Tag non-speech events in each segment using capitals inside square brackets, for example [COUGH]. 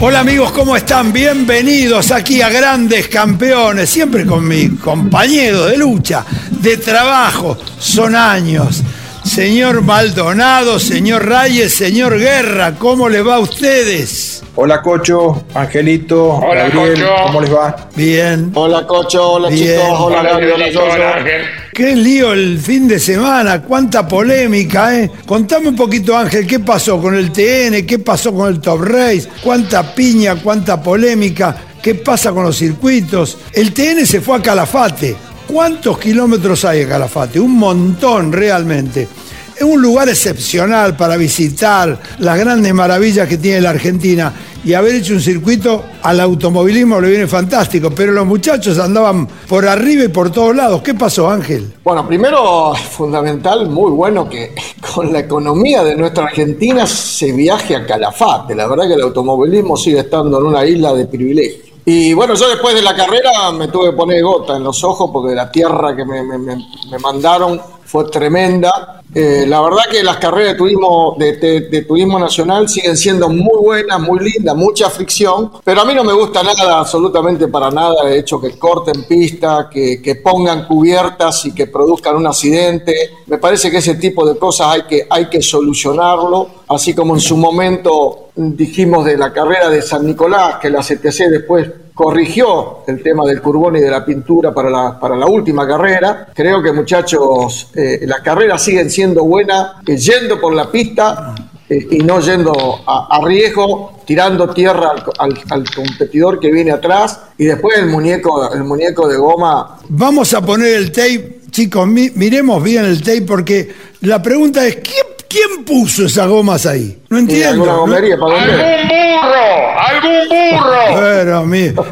Hola amigos, ¿cómo están? Bienvenidos aquí a Grandes Campeones, siempre con mi compañero de lucha, de trabajo, son años. Señor Maldonado, señor Reyes, señor Guerra, ¿cómo les va a ustedes? Hola Cocho, Angelito, Hola, Gabriel, Cocho. ¿cómo les va? Bien. Hola Cocho, hola Bien. chicos, hola Hola, Gabriel, hola Yoyo. hola, Ángel. Qué lío el fin de semana, cuánta polémica, ¿eh? Contame un poquito, Ángel, ¿qué pasó con el TN? ¿Qué pasó con el Top Race? ¿Cuánta piña, cuánta polémica? ¿Qué pasa con los circuitos? El TN se fue a Calafate. ¿Cuántos kilómetros hay en Calafate? Un montón realmente. Es un lugar excepcional para visitar las grandes maravillas que tiene la Argentina y haber hecho un circuito al automovilismo le viene fantástico, pero los muchachos andaban por arriba y por todos lados. ¿Qué pasó, Ángel? Bueno, primero, fundamental, muy bueno que [LAUGHS] con la economía de nuestra Argentina se viaje a Calafate. La verdad que el automovilismo sigue estando en una isla de privilegio. Y bueno, yo después de la carrera me tuve que poner gota en los ojos porque la tierra que me, me- me- mandaron fue tremenda. Eh, la verdad que las carreras de turismo, de, de- de turismo nacional siguen siendo muy buenas, muy lindas, mucha fricción, pero a mí no me gusta nada, absolutamente para nada, de hecho que corten pista, que, que pongan cubiertas y que produzcan un accidente. Me parece que ese tipo de cosas hay que, hay que solucionarlo, así como en su momento dijimos de la carrera de San Nicolás, que la CTC después corrigió el tema del curbón y de la pintura para la, para la última carrera. Creo que muchachos, eh, las carreras siguen siendo buenas, eh, yendo por la pista eh, y no yendo a, riesgo, tirando tierra al, al- competidor que viene atrás. Y después el muñeco, el muñeco de goma. Vamos a poner el tape, chicos, mi- miremos bien el tape porque la pregunta es, ¿quién, quién puso esas gomas ahí? No entiendo. alguna ¿no? gomería para vender. ¡Algún burro! ¡Algún burro!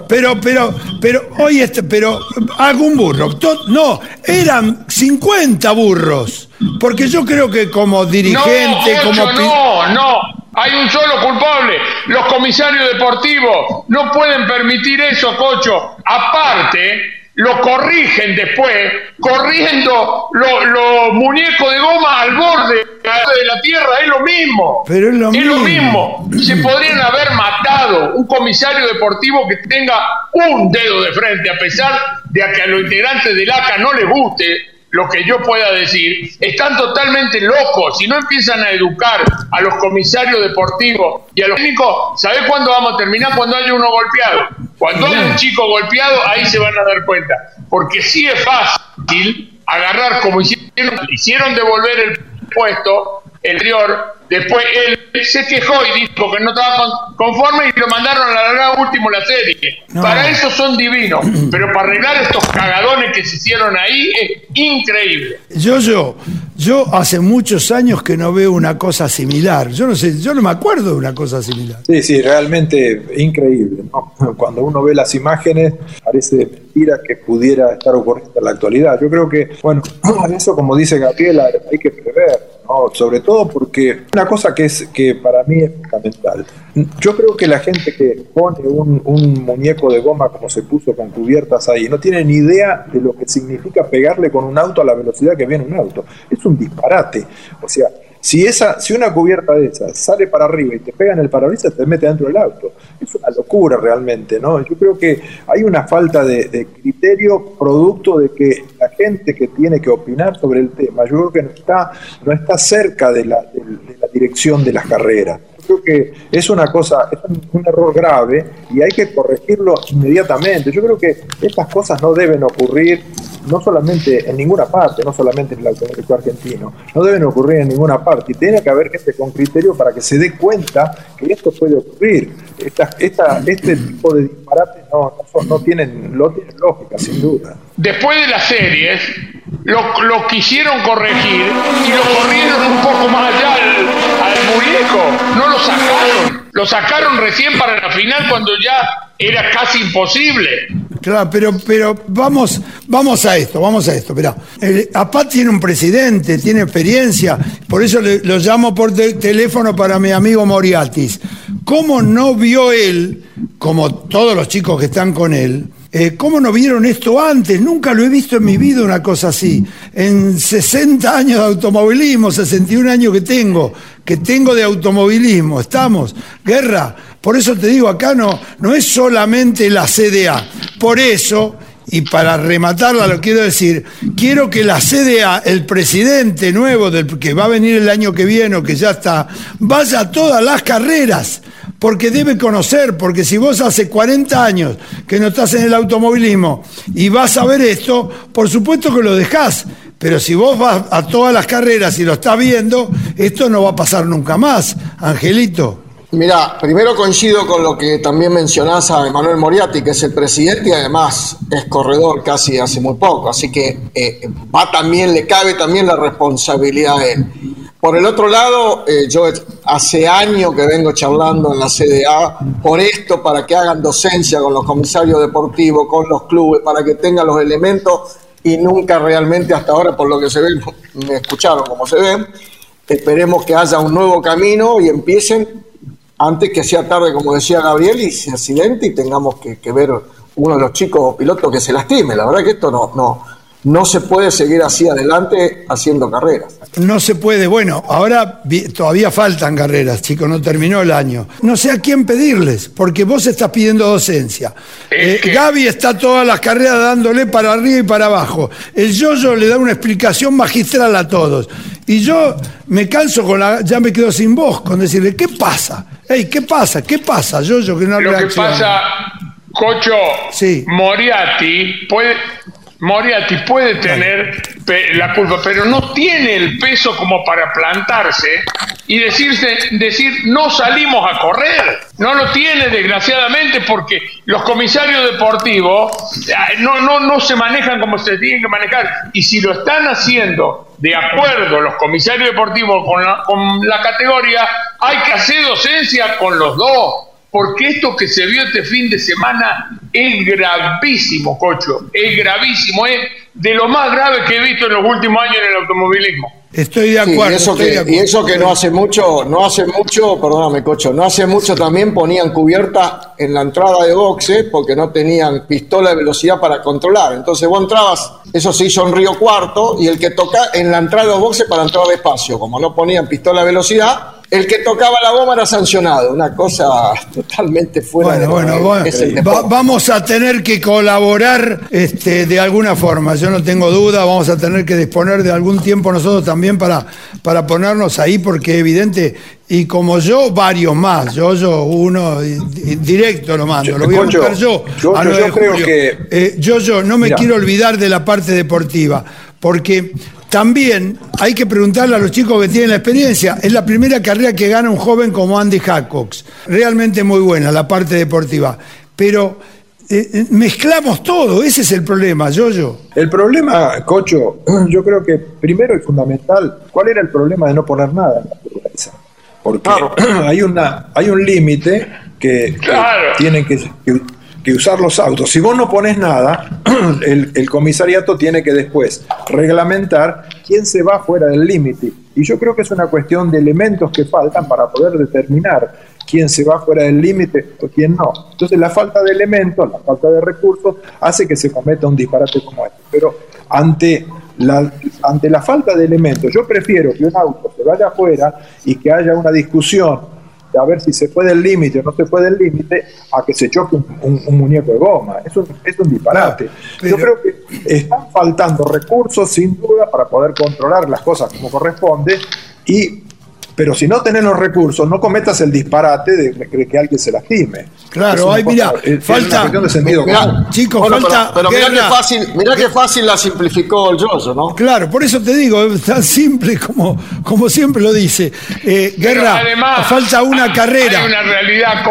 Pero, pero, pero, pero, oye, este, pero, algún burro. To- No, eran 50 burros. Porque yo creo que como No, dirigente, Cocho, como... pi- no, no. Hay un solo culpable. Los comisarios deportivos no pueden permitir eso, Cocho. Aparte, lo corrigen después, corriendo los muñecos de goma al borde de la tierra, es lo mismo. Pero es lo mismo. Se podrían haber matado un comisario deportivo que tenga un dedo de frente, a pesar de que a los integrantes del ACA no les guste lo que yo pueda decir, están totalmente locos. Si no empiezan a educar a los comisarios deportivos y a los técnicos, ¿sabés cuándo vamos a terminar? Cuando haya uno golpeado. Cuando haya un chico golpeado, ahí se van a dar cuenta. Porque sí es fácil agarrar como hicieron, hicieron devolver el puesto, el anterior, Después él se quejó y dijo que no estaba conforme y lo mandaron a la larga último la serie. Para eso son divinos, [CLEARS THROAT] pero para arreglar estos cagadones que se hicieron ahí es increíble. Yo, yo, yo hace muchos años que no veo una cosa similar. Yo no sé, yo no me acuerdo de una cosa similar. Sí, sí, realmente increíble. [LAUGHS] Cuando uno ve las imágenes, parece mentira que pudiera estar ocurriendo en la actualidad. Yo creo que, bueno, [CLEARS THROAT] eso como dice Gabriela, hay que prever sobre todo porque una cosa que es que para mí es fundamental. Yo creo que la gente que pone un, un, muñeco de goma como se puso con cubiertas ahí no tiene ni idea de lo que significa pegarle con un auto a la velocidad que viene un auto. Es un disparate. O sea, si, esa, si una cubierta de esas sale para arriba y te pega en el parabrisas, te mete dentro del auto. Es una locura realmente, ¿no? Yo creo que hay una falta de, criterio producto de que la gente que tiene que opinar sobre el tema, yo creo que no está, no está cerca de la, de la dirección de las carreras creo que es una cosa, es un, error grave y hay que corregirlo inmediatamente. Yo creo que estas cosas no deben ocurrir no solamente en ninguna parte, no solamente en el automovilismo argentino, no deben ocurrir en ninguna parte y tiene que haber gente con criterio para que se dé cuenta que esto puede ocurrir. Este tipo de disparates no, tienen, lógica, sin duda. Después de las series, lo, lo, quisieron corregir y lo corrieron un poco más allá al, al muñeco. No lo sacaron. Lo sacaron recién para la final cuando ya era casi imposible. Claro, pero, pero vamos, vamos a esto, vamos a esto. Pero el APAT tiene un presidente, tiene experiencia, por eso lo llamo por teléfono para mi amigo Moriatis. ¿Cómo no vio él, como todos los chicos que están con él, eh, ¿Cómo no vieron esto antes? Nunca lo he visto en mi vida una cosa así. En 60 años de automovilismo, 61 años que tengo, que tengo de automovilismo, estamos. Guerra, por eso te digo, acá no, no es solamente la CDA. Por eso, y para rematarla lo quiero decir, quiero que la CDA, el presidente nuevo del, que va a venir el año que viene o que ya está, vaya a todas las carreras porque debe conocer, porque si vos hace 40 años que no estás en el automovilismo y vas a ver esto, por supuesto que lo dejás, pero si vos vas a todas las carreras y lo estás viendo, esto no va a pasar nunca más, Angelito. Mira, primero coincido con lo que también mencionás a Emanuel Moriarty, que es el presidente y además es corredor casi hace muy poco, así que eh, va también, le cabe también la responsabilidad a él. Por el otro lado, eh, yo hace años que vengo charlando en la CDA por esto, para que hagan docencia con los comisarios deportivos, con los clubes, para que tengan los elementos y nunca realmente hasta ahora, por lo que se ve, me escucharon como se ve. Esperemos que haya un nuevo camino y empiecen antes que sea tarde, como decía Gabriel, y se accidente y tengamos que, que ver uno de los chicos pilotos que se lastime. La verdad que esto no, no, no se puede seguir así adelante haciendo carreras. No se puede. Bueno, ahora todavía faltan carreras, chicos, no terminó el año. No sé a quién pedirles, porque vos estás pidiendo docencia. Eh, Gaby está todas las carreras dándole para arriba y para abajo. El Yoyo le da una explicación magistral a todos. Y yo me canso con la. Ya me quedo sin voz con decirle, ¿qué pasa? Hey, ¿qué pasa? ¿Qué pasa, Yoyo? Que no Lo que pasa, Cocho, sí. Moriarty puede Moriarty puede tener la culpa, pero no tiene el peso como para plantarse y decirse, decir no salimos a correr. No lo tiene, desgraciadamente, porque los comisarios deportivos no, no, no se manejan como se tienen que manejar. Y si lo están haciendo de acuerdo los comisarios deportivos con la, con la categoría, hay que hacer docencia con los dos porque esto que se vio este fin de semana es gravísimo, Cocho, es gravísimo, es de lo más grave que he visto en los últimos años en el automovilismo. Estoy de Sí, acuerdo. y, eso estoy que, de acuerdo. y eso que no hace mucho, no hace mucho, perdóname, Cocho, no hace mucho también ponían cubierta en la entrada de boxe porque no tenían pistola de velocidad para controlar. Entonces vos entrabas, eso se hizo en Río Cuarto, y el que toca en la entrada de los boxes para entrar despacio, como no ponían pistola de velocidad, el que tocaba la goma era sancionado. Una cosa totalmente fuera de Bueno, que bueno, bueno. es el Va- deporte. vamos a tener que colaborar este, de alguna forma, yo no tengo duda, vamos a tener que disponer de algún tiempo nosotros también para, para ponernos ahí, porque es evidente, y como yo, varios más, yo, yo, uno, directo lo mando, Yo- lo voy a buscar yo. yo- a yo 9 de creo que- Eh, yo, yo, no me Mira. quiero olvidar de la parte deportiva, porque también hay que preguntarle a los chicos que tienen la experiencia. Es la primera carrera que gana un joven como Andy Jacobs. Realmente muy buena la parte deportiva. Pero eh, eh, mezclamos todo, ese es el problema, yo, yo. El problema, Cocho, [CLEARS THROAT] yo creo que primero y fundamental, ¿cuál era el problema de no poner nada en la naturaleza? Porque [CLEARS THROAT] hay, una, hay un límite que, tienen que, que- que usar los autos. Si vos no pones nada, [CLEARS THROAT] el, comisariato tiene que después reglamentar quién se va fuera del límite. Y yo creo que es una cuestión de elementos que faltan para poder determinar quién se va fuera del límite o quién no. Entonces la falta de elementos, la falta de recursos, hace que se cometa un disparate como este. Pero ante la, ante la falta de elementos, yo prefiero que un auto se vaya afuera y que haya una discusión de a ver si se puede el límite o no se puede el límite, a que se choque un, un- un muñeco de goma. Es un, es un disparate. Yo creo que están faltando recursos, sin duda, para poder controlar las cosas como corresponde y pero si no tenés los recursos, no cometas el disparate de, de que alguien se lastime. Claro, ahí, es- es falta- una cuestión de sentido Mirá, común. Chicos, bueno, falta pero, pero mirá qué fácil, mirá qué fácil la simplificó el Yoyo, ¿no? Claro, por eso te digo, es tan simple como, como siempre lo dice. Eh, Guerra, además, falta una carrera. Hay una realidad.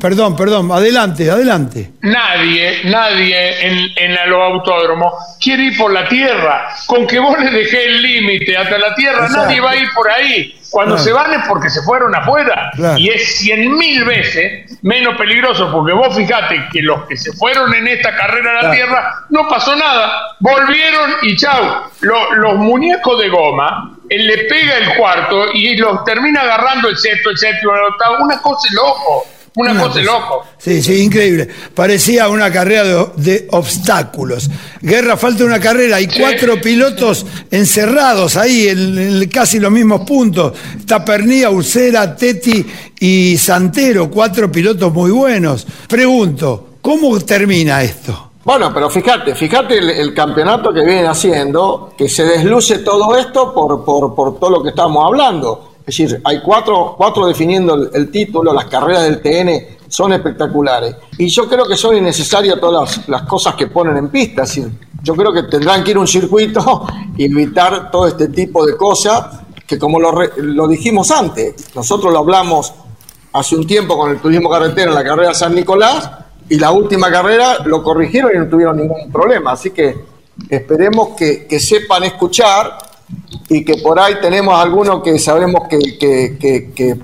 Perdón, perdón, adelante, adelante. Nadie, nadie en, en el autódromo quiere ir por la tierra. Con que vos le dejé el límite hasta la tierra, Exacto. nadie va a ir por ahí. Cuando Claro. se van es porque se fueron afuera. Claro. Y es cien mil veces menos peligroso, porque vos fijate que los que se fueron en esta carrera a la Claro. tierra no pasó nada. Volvieron y chau. Lo- los muñecos de goma, él le pega el cuarto y los termina agarrando el sexto, el séptimo, el octavo. Una cosa de loco. Una, cosa de loco. Sí, sí, increíble. Parecía una carrera de, de obstáculos. Guerra, falta una carrera. Hay Sí. cuatro pilotos encerrados ahí en, en casi los mismos puntos. Está Pernía, Ucera, Teti y Santero. Cuatro pilotos muy buenos. Pregunto, ¿cómo termina esto? Bueno, pero fíjate, fíjate el, el campeonato que vienen haciendo, que se desluce todo esto por, por, por todo lo que estamos hablando. Es decir, hay cuatro, cuatro definiendo el, título, las carreras del TN son espectaculares. Y yo creo que son innecesarias todas las, cosas que ponen en pista. Es yo creo que tendrán que ir a un circuito [LAUGHS] y evitar todo este tipo de cosas que como lo, dijimos antes, nosotros lo hablamos hace un tiempo con el turismo carretero en la carrera San Nicolás y la última carrera lo corrigieron y no tuvieron ningún problema. Así que esperemos que sepan escuchar y que por ahí tenemos algunos que sabemos que, que- que-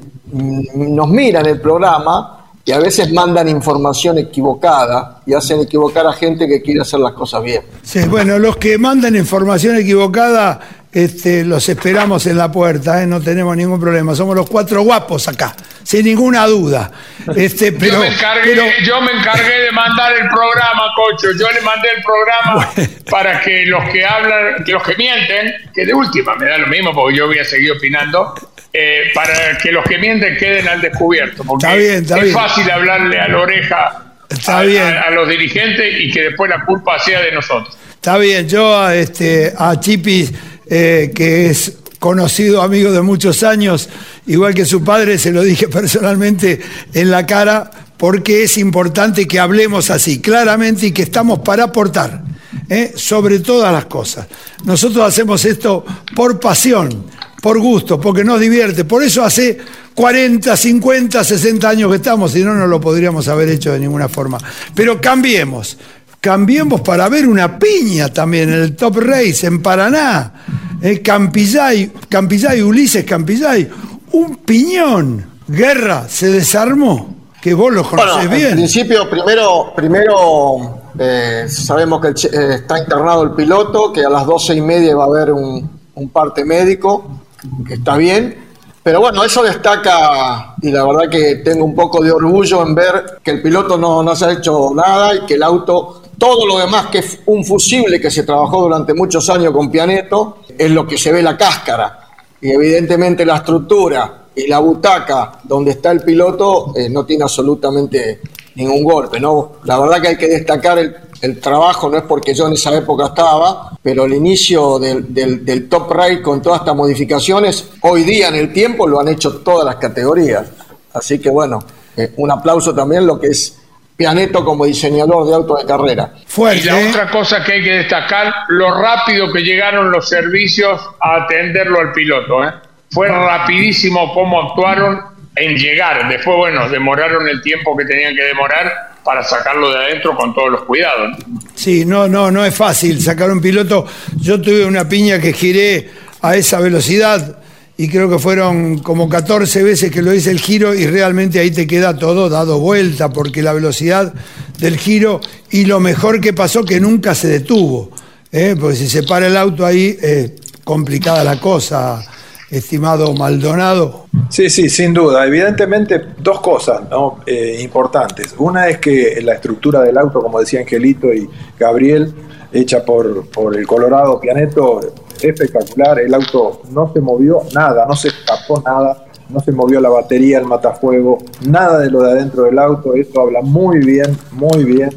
nos miran el programa y a veces mandan información equivocada y hacen equivocar a gente que quiere hacer las cosas bien. Sí, bueno, los que mandan información equivocada, este, los esperamos en la puerta, ¿eh? no tenemos ningún problema. Somos los cuatro guapos acá, sin ninguna duda. Este, pero, yo, me encargué, pero- yo me encargué de mandar el programa, Cocho. Yo le mandé el programa para que los que hablan, que los que mienten, que de última me da lo mismo porque yo voy a seguir opinando, eh, para que los que mienten queden al descubierto. Porque Está bien, está es bien. fácil hablarle a la oreja Está a, bien. a- a los dirigentes y que después la culpa sea de nosotros. Está bien, yo a, este, a Chipis, eh, que es conocido amigo de muchos años, igual que su padre, se lo dije [LAUGHS] personalmente en la cara, porque es importante que hablemos así, claramente, y que estamos para aportar, ¿eh? sobre todas las cosas. Nosotros hacemos esto por pasión, por gusto, porque nos divierte. Por eso hace 40, 50, 60 años que estamos, si no, no lo podríamos haber hecho de ninguna forma. Pero cambiemos. Cambiemos para ver una piña también en el Top Race en Paraná. Eh, Campillay, Campillay, Ulises Campillay. Un piñón. Guerra, se desarmó. Que vos lo conocés Bueno, en bien. principio, primero, primero eh, sabemos que el eh, está internado el piloto, que a las doce y media va a haber un, un parte médico, que está bien, pero bueno, eso destaca y la verdad que tengo un poco de orgullo en ver que el piloto no, no se ha hecho nada y que el auto, todo lo demás que es un fusible que se trabajó durante muchos años con Pianeto, es lo que se ve la cáscara. Y evidentemente la estructura y la butaca donde está el piloto eh, no tiene absolutamente ningún golpe, ¿no? La verdad que hay que destacar el, el trabajo, no es porque yo en esa época estaba, pero el inicio del, del, top ride con todas estas modificaciones, hoy día en el tiempo lo han hecho todas las categorías. Así que bueno, eh, un aplauso también lo que es Pianeto como diseñador de autos de carrera. y la ¿eh? otra cosa que hay que destacar, lo rápido que llegaron los servicios a atenderlo al piloto. ¿eh? Fue rapidísimo cómo actuaron en llegar. Después, bueno, demoraron el tiempo que tenían que demorar para sacarlo de adentro con todos los cuidados. Sí, no, no, no es fácil sacar un piloto. Yo tuve una piña que giré a esa velocidad y creo que fueron como 14 veces que lo hice el giro y realmente ahí te queda todo dado vuelta porque la velocidad del giro y lo mejor que pasó que nunca se detuvo, ¿eh? porque si se para el auto ahí complicada la cosa estimado Maldonado? Sí, sí, sin duda. Evidentemente, dos cosas eh, importantes. Una es que la estructura del auto, como decía Angelito y Gabriel, hecha por, por el Colorado Pianeto, espectacular. El auto no se movió nada, no se escapó nada, no se movió la batería, el matafuego, nada de lo de adentro del auto. Eso habla muy bien, muy bien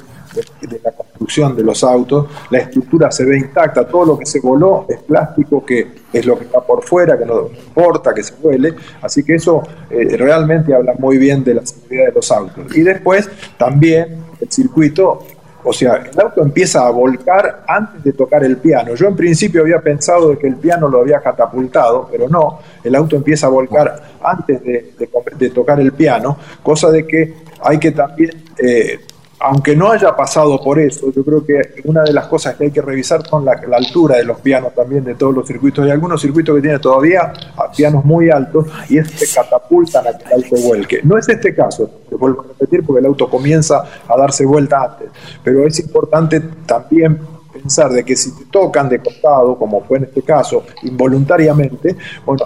de, la construcción de los autos, la estructura se ve intacta, todo lo que se voló es plástico, que es lo que está por fuera, que no importa que se vuele, así que eso eh, realmente habla muy bien de la seguridad de los autos. Y después también el circuito o sea, el auto empieza a volcar antes de tocar el piano. Yo en principio había pensado que el piano lo había catapultado, pero no, el auto empieza a volcar antes de, tocar el piano, cosa de que hay que también eh, aunque no haya pasado por eso, yo creo que una de las cosas que hay que revisar son la, altura de los pianos también de todos los circuitos. Hay algunos circuitos que tienen todavía pianos muy altos y es que catapultan a que el auto vuelque. No es este caso, te vuelvo a repetir, porque el auto comienza a darse vuelta antes, pero es importante también pensar de que si te tocan de costado, como fue en este caso, involuntariamente, bueno,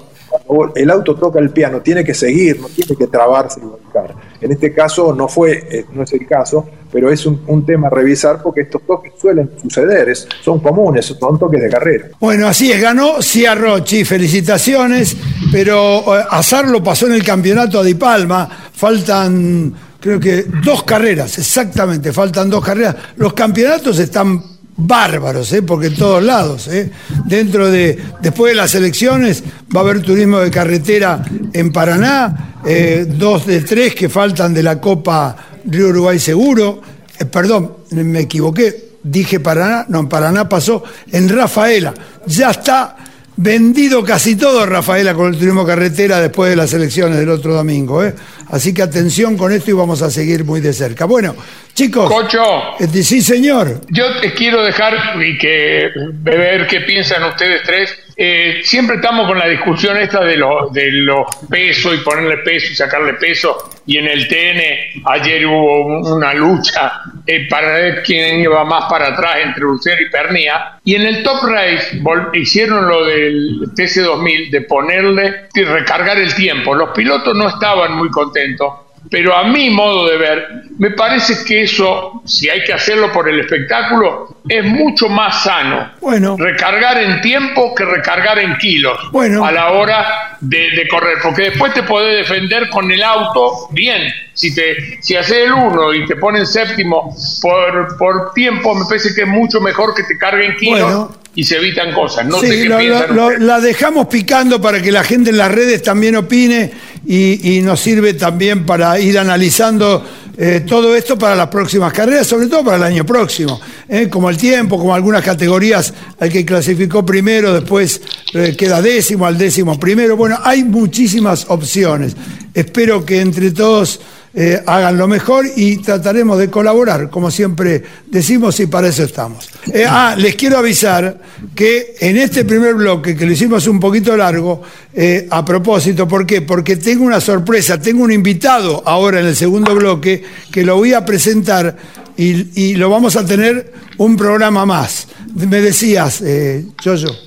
el auto toca el piano, tiene que seguir, no tiene que trabarse y volcar. En este caso no fue, eh, no es el caso, pero es un, tema a revisar porque estos toques suelen suceder, son comunes, son toques de carrera. Bueno, así es, ganó Ciarrochi, felicitaciones, pero eh, Azar lo pasó en el campeonato de Palma, faltan creo que dos carreras, exactamente, faltan dos carreras. Los campeonatos están bárbaros, ¿eh? porque en todos lados, ¿eh? dentro de, después de las elecciones va a haber turismo de carretera en Paraná, eh, dos de tres que faltan de la Copa Río Uruguay Seguro, eh, perdón, me equivoqué, dije Paraná, no, en Paraná pasó en Rafaela, ya está vendido casi todo Rafaela con el turismo carretera después de las elecciones del otro domingo. ¿eh? Así que atención con esto y vamos a seguir muy de cerca. Bueno, chicos. Cocho. Este, sí, señor. Yo te quiero dejar y que ver qué piensan ustedes tres eh, siempre estamos con la discusión esta de, de los pesos y ponerle peso y sacarle peso. Y en el TN ayer hubo una lucha eh, para ver quién iba más para atrás entre Lucero y Pernía. Y en el Top Race hicieron lo del TC2000 de ponerle y recargar el tiempo. Los pilotos no estaban muy contentos pero a mi modo de ver, me parece que eso, si hay que hacerlo por el espectáculo, es mucho más sano. Bueno. Recargar en tiempo que recargar en kilos bueno. a la hora de, correr, porque después te podés defender con el auto bien. Si te si haces el uno y te ponen séptimo por, por tiempo, me parece que es mucho mejor que te carguen kilos. Y se evitan cosas. No sé qué la dejamos picando para que la gente en las redes también opine y, nos sirve también para ir analizando eh, todo esto para las próximas carreras, sobre todo para el año próximo, eh, como el tiempo, como algunas categorías, al que clasificó primero, después eh, queda décimo, al décimo primero. Bueno, hay muchísimas opciones. Espero que entre todos eh, hagan lo mejor y trataremos de colaborar, como siempre decimos, y para eso estamos. Eh, ah, les quiero avisar que en este primer bloque, que lo hicimos un poquito largo, eh, a propósito, ¿por qué? Porque tengo una sorpresa, tengo un invitado ahora en el segundo bloque que lo voy a presentar y, y lo vamos a tener un programa más. Me decías, eh.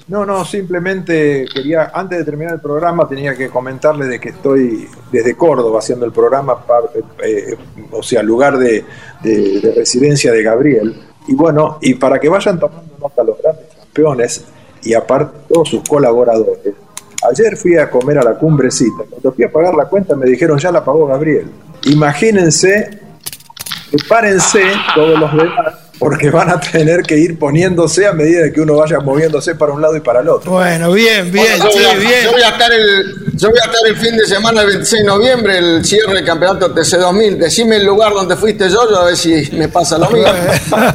No, no, simplemente quería, antes de terminar el programa, tenía que comentarle de que estoy desde Córdoba haciendo el programa, eh, o sea, lugar de, de, residencia de Gabriel. Y bueno, y para que vayan tomando nota los grandes campeones y aparte todos sus colaboradores, ayer fui a comer a la cumbrecita. Cuando fui a pagar la cuenta me dijeron ya la pagó Gabriel. Imagínense, prepárense todos los demás porque van a tener que ir poniéndose a medida que uno vaya moviéndose para un lado y para el otro. Bueno, bien, bien, yo, voy a, bien. Yo voy, a estar el, yo voy a estar el fin de semana, el 26 de noviembre, el cierre del campeonato TC2000. Decime el lugar donde fuiste yo, yo a ver si me pasa lo mismo.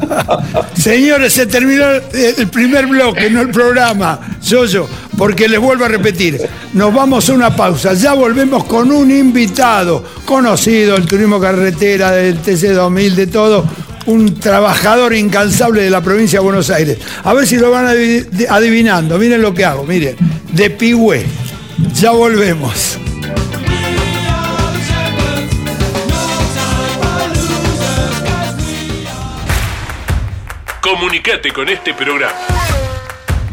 [LAUGHS] Señores, se terminó el primer bloque, no el programa, yo, yo, porque les vuelvo a repetir, nos vamos a una pausa, ya volvemos con un invitado conocido, el turismo carretera, del TC2000, de todo un trabajador incansable de la provincia de Buenos Aires. A ver si lo van adivinando. Miren lo que hago, miren. De Pigüé. Ya volvemos. Comunicate con este programa.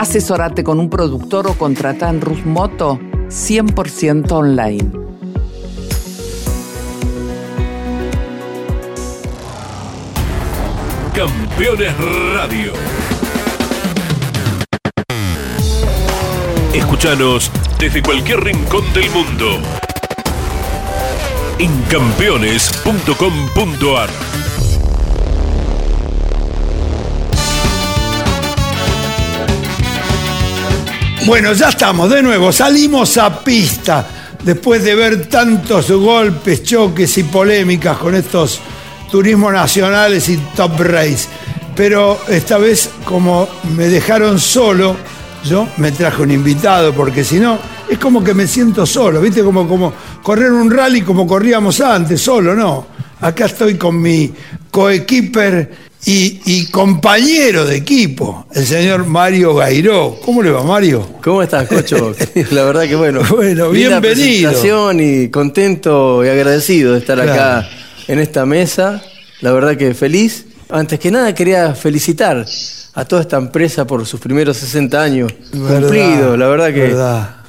Asesorate con un productor o contrata en Rus Moto 100% online. Campeones Radio. Escúchanos desde cualquier rincón del mundo en campeones.com.ar. Bueno, ya estamos de nuevo, salimos a pista después de ver tantos golpes, choques y polémicas con estos turismo nacionales y top race. Pero esta vez, como me dejaron solo, yo me traje un invitado, porque si no, es como que me siento solo, ¿viste? Como, como correr un rally como corríamos antes, solo, ¿no? Acá estoy con mi coequiper y, y, compañero de equipo, el señor Mario Gairó. ¿Cómo le va, Mario? ¿Cómo estás, Cocho? [LAUGHS] La verdad que bueno. Bueno, bienvenido. y contento y agradecido de estar acá en esta mesa. La verdad que feliz. Antes que nada quería felicitar a toda esta empresa por sus primeros 60 años cumplidos. La verdad que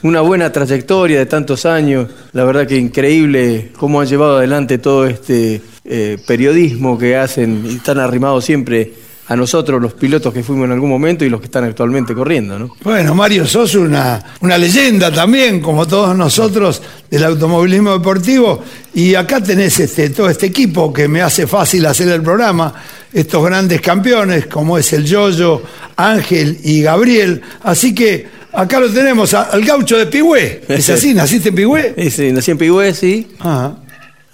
una buena trayectoria de tantos años. La verdad que increíble cómo han llevado adelante todo este eh, periodismo que hacen y están arrimados siempre a nosotros, los pilotos que fuimos en algún momento y los que están actualmente corriendo. ¿no? Bueno, Mario, sos una, una leyenda también, como todos nosotros, del automovilismo deportivo. Y acá tenés este, todo este equipo que me hace fácil hacer el programa, estos grandes campeones, como es el Yoyo, Ángel y Gabriel. Así que acá lo tenemos, al gaucho de Pigüé. ¿Es [LAUGHS] así? ¿Naciste en Pigüé? Sí, nací en Pigüé, sí.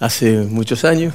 Hace muchos años.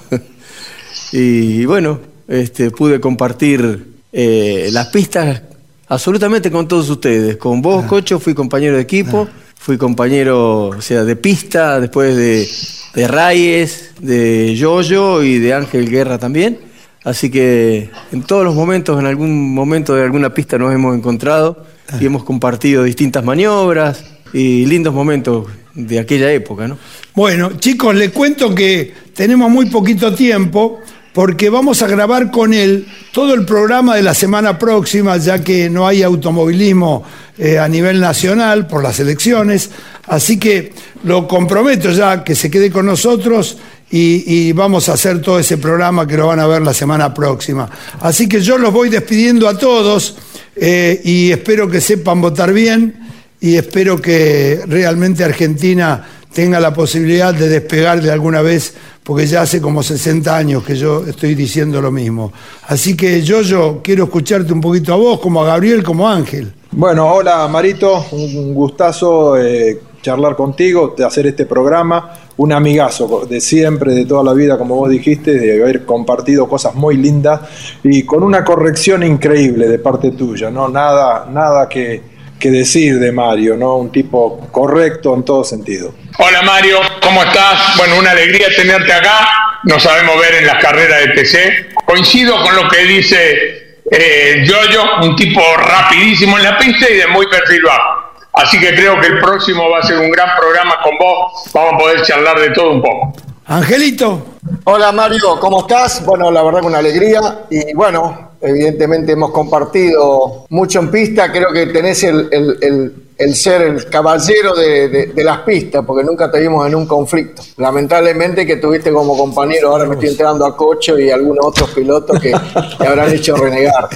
[LAUGHS] y bueno, este, pude compartir eh, las pistas absolutamente con todos ustedes. Con vos, ah. Cocho, fui compañero de equipo, ah. fui compañero o sea, de pista, después de de Reyes, de Yoyo y de Ángel Guerra también. Así que en todos los momentos, en algún momento de alguna pista nos hemos encontrado y hemos compartido distintas maniobras y lindos momentos de aquella época, ¿no? Bueno, chicos, les cuento que tenemos muy poquito tiempo porque vamos a grabar con él todo el programa de la semana próxima, ya que no hay automovilismo eh, a nivel nacional por las elecciones. Así que lo comprometo ya que se quede con nosotros y, vamos a hacer todo ese programa que lo van a ver la semana próxima. Así que yo los voy despidiendo a todos eh, y espero que sepan votar bien y espero que realmente Argentina tenga la posibilidad de despegar de alguna vez, porque ya hace como 60 años que yo estoy diciendo lo mismo. Así que yo, yo quiero escucharte un poquito a vos, como a Gabriel, como a Ángel. Bueno, hola Marito, un gustazo eh, charlar contigo, de hacer este programa, un amigazo de siempre, de toda la vida, como vos dijiste, de haber compartido cosas muy lindas y con una corrección increíble de parte tuya, ¿no? Nada, nada que, que decir de Mario, ¿no? Un tipo correcto en todo sentido. Hola Mario, ¿cómo estás? Bueno, una alegría tenerte acá. Nos sabemos ver en las carreras de TC. Coincido con lo que dice eh, Yoyo, un tipo rapidísimo en la pista y de muy perfil bajo. Así que creo que el próximo va a ser un gran programa con vos. Vamos a poder charlar de todo un poco. Angelito. Hola Mario, ¿cómo estás? Bueno, la verdad que una alegría. Y bueno, evidentemente hemos compartido mucho en pista, creo que tenés el, ser el caballero de, las pistas, porque nunca te vimos en un conflicto. Lamentablemente que tuviste como compañero, ahora me estoy entrando a Cocho y algunos otros pilotos que [LAUGHS] te habrán hecho renegar.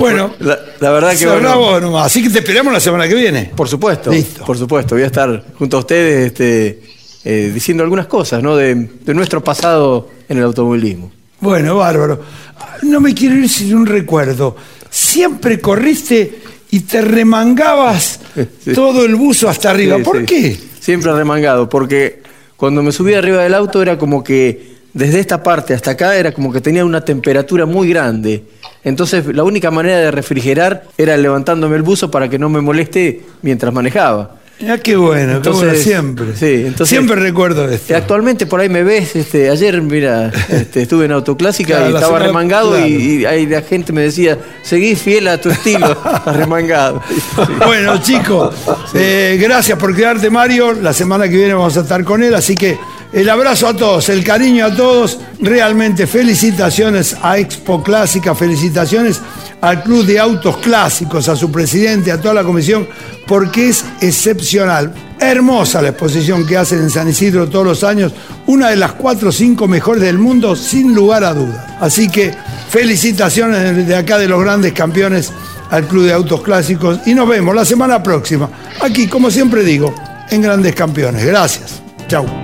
bueno, la, verdad que... Bueno, Así que te esperamos la semana que viene. Por supuesto, por supuesto, voy a estar junto a ustedes este, eh, diciendo algunas cosas ¿no? de nuestro pasado en el automovilismo. Bueno, bárbaro. No me quiero ir sin un recuerdo. Siempre corriste y te remangabas [LAUGHS] todo el buzo hasta arriba. ¿Por qué? Siempre remangado, porque cuando me subí arriba del auto era como que desde esta parte hasta acá era como que tenía una temperatura muy grande. Entonces la única manera de refrigerar era levantándome el buzo para que no me moleste mientras manejaba. Ya qué bueno, entonces, siempre. Sí, siempre recuerdo esto. Actualmente por ahí me ves, este, ayer, mira, este, estuve en autoclásica y estaba remangado y, ahí la gente me decía, seguí fiel a tu estilo, [LAUGHS] remangado. Bueno, chicos, eh, gracias por quedarte, Mario. La semana que viene vamos a estar con él, así que el abrazo a todos, el cariño a todos. Realmente felicitaciones a Expo Clásica, felicitaciones al Club de Autos Clásicos, a su presidente, a toda la comisión, porque es excepcional. Hermosa la exposición que hacen en San Isidro todos los años, una de las cuatro o cinco mejores del mundo, sin lugar a duda. Así que felicitaciones de acá de los grandes campeones al Club de Autos Clásicos y nos vemos la semana próxima, aquí, como siempre digo, en Grandes Campeones. Gracias. Chau.